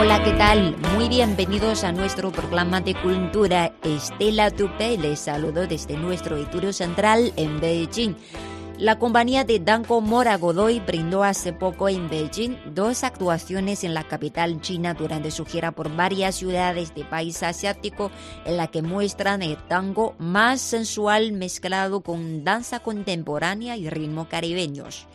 Hola, ¿qué tal? Muy bienvenidos a nuestro programa de cultura. Estela Tupé les saludo desde nuestro estudio central en Beijing. La compañía de Danko Mora Godoy brindó hace poco en Beijing dos actuaciones en la capital china durante su gira por varias ciudades del país asiático en la que muestran el tango más sensual mezclado con danza contemporánea y ritmo caribeños.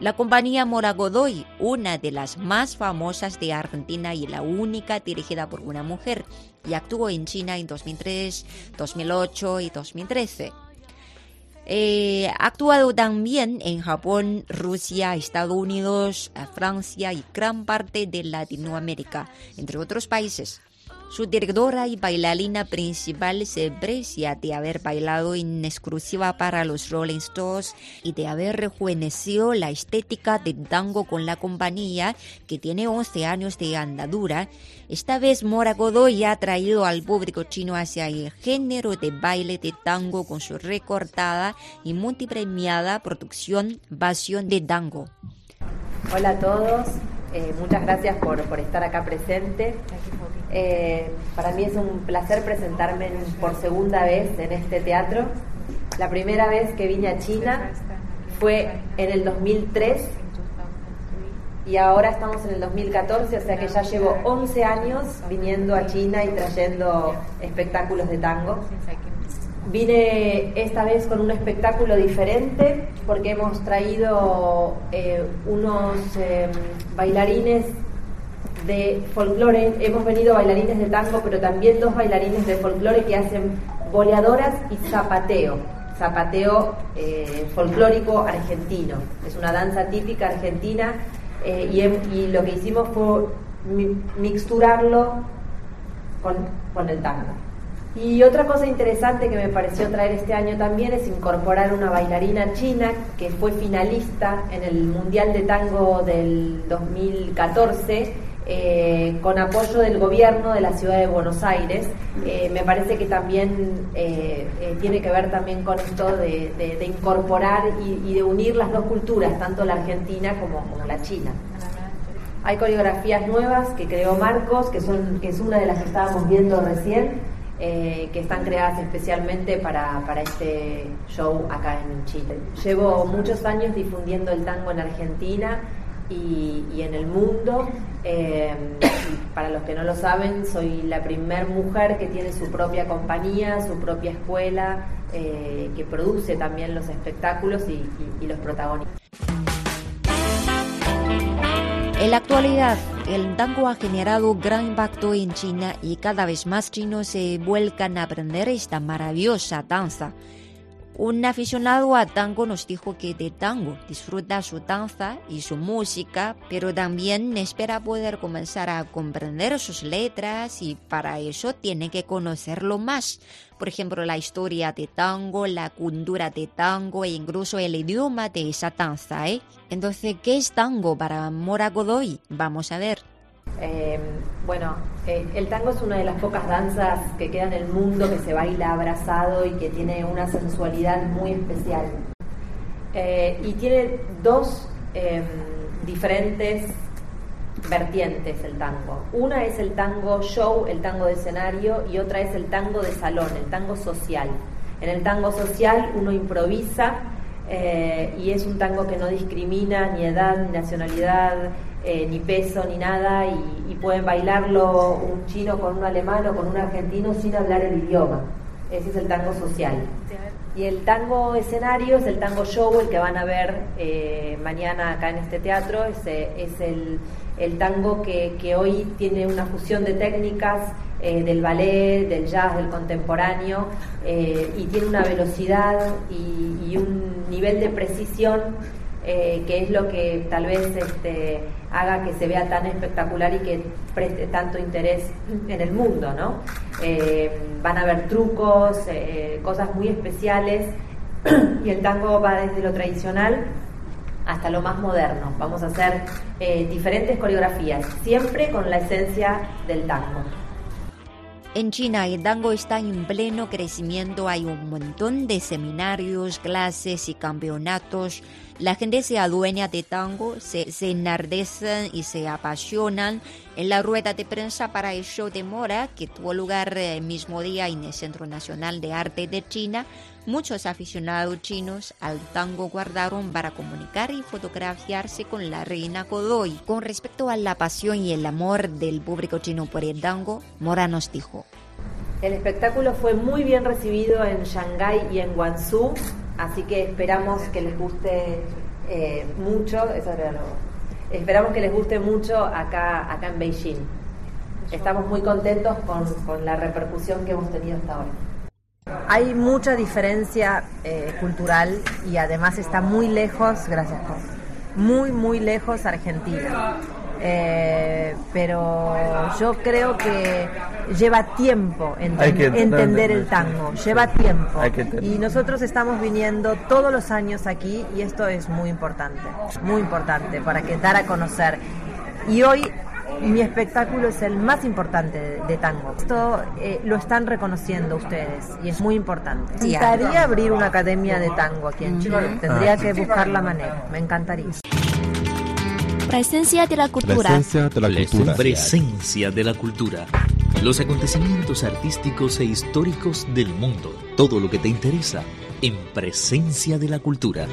La compañía Mora Godoy, una de las más famosas de Argentina y la única dirigida por una mujer, y actuó en China en 2003, 2008 y 2013. Eh, ha actuado también en Japón, Rusia, Estados Unidos, eh, Francia y gran parte de Latinoamérica, entre otros países. Su directora y bailarina principal se aprecia de haber bailado en exclusiva para los Rolling Stones y de haber rejuvenecido la estética del tango con la compañía que tiene 11 años de andadura. Esta vez Mora Godoy ha traído al público chino hacia el género de baile de tango con su recortada y multipremiada producción Pasión de Tango. Hola a todos, eh, muchas gracias por, por estar acá presente. Eh, para mí es un placer presentarme en- por segunda vez en este teatro. La primera vez que vine a China fue en el 2003 y ahora estamos en el 2014, o sea que ya llevo 11 años viniendo a China y trayendo espectáculos de tango. Vine esta vez con un espectáculo diferente porque hemos traído eh, unos eh, bailarines de folclore. Hemos venido bailarines de tango, pero también dos bailarines de folclore que hacen boleadoras y zapateo. Zapateo eh, folclórico argentino. Es una danza típica argentina eh, y, lo que hicimos fue mi- mixturarlo con, con el tango. Y otra cosa interesante que me pareció traer este año también es incorporar una bailarina china que fue finalista en el Mundial de Tango del 2014 eh, con apoyo del gobierno de la ciudad de Buenos Aires. Eh, me parece que también eh, eh, tiene que ver también con esto de, incorporar y, y de unir las dos culturas, tanto la argentina como, la china. Hay coreografías nuevas que creó Marcos, que, son, que es una de las que estábamos viendo recién, que están creadas especialmente para, para este show acá en Chile. Llevo muchos años difundiendo el tango en Argentina y, y en el mundo. Y para los que no lo saben, soy la primer mujer que tiene su propia compañía, su propia escuela, eh, que produce también los espectáculos y, y- y los protagonistas. En la actualidad, el tango ha generado gran impacto en China y cada vez más chinos se vuelcan a aprender esta maravillosa danza. Un aficionado a tango nos dijo que de tango disfruta su danza y su música, pero también espera poder comenzar a comprender sus letras y para eso tiene que conocerlo más. Por ejemplo, la historia de tango, la cultura de tango e incluso el idioma de esa danza. ¿eh? Entonces, ¿qué es tango para Mora Godoy? Vamos a ver. Eh, bueno, eh, el tango es una de las pocas danzas que queda en el mundo que se baila abrazado y que tiene una sensualidad muy especial. Eh, y tiene dos eh, diferentes vertientes el tango. Una es el tango show, el tango de escenario, y otra es el tango de salón, el tango social. En el tango social uno improvisa y es un tango que no discrimina ni edad, ni nacionalidad, eh, ni peso ni nada y, pueden bailarlo un chino con un alemán o con un argentino sin hablar el idioma. Ese es el tango social. Y el tango escenario es el tango show, el que van a ver eh, mañana acá en este teatro, es, es el, el, tango que, que, hoy tiene una fusión de técnicas eh, del ballet, del jazz, del contemporáneo, y tiene una velocidad y, y un nivel de precisión eh, que es lo que tal vez este, haga que se vea tan espectacular y que preste tanto interés en el mundo, ¿no? Eh, van a haber trucos, eh, cosas muy especiales y el tango va desde lo tradicional hasta lo más moderno. Vamos a hacer diferentes coreografías, siempre con la esencia del tango. En China el tango está en pleno crecimiento, hay un montón de seminarios, clases y campeonatos. La gente se adueña de tango, se, se enardecen y se apasionan. En la rueda de prensa para el show de Mora, que tuvo lugar el mismo día en el Centro Nacional de Arte de China, muchos aficionados chinos al tango guardaron para comunicar y fotografiarse con la reina Godoy. Con respecto a la pasión y el amor del público chino por el tango, Mora nos dijo. El espectáculo fue muy bien recibido en Shanghái y en Guangzhou, así que esperamos que les guste eh, mucho, eso esperamos que les guste mucho acá, acá en Beijing. Estamos muy contentos con, con la repercusión que hemos tenido hasta ahora. Hay mucha diferencia eh, cultural y además está muy lejos, gracias, muy, muy lejos Argentina. Eh, pero yo creo que lleva tiempo entender el tango, lleva tiempo. Y nosotros estamos viniendo todos los años aquí y esto es muy importante, muy importante para que dar a conocer. Y hoy mi espectáculo es el más importante de, tango. Esto eh, lo están reconociendo ustedes y es muy importante. Me encantaría abrir una academia de tango aquí en Chile. Tendría que buscar la manera. Me encantaría. Presencia de la cultura. Presencia de la cultura. Presencia de la cultura. Los acontecimientos artísticos e históricos del mundo. Todo lo que te interesa en Presencia de la cultura.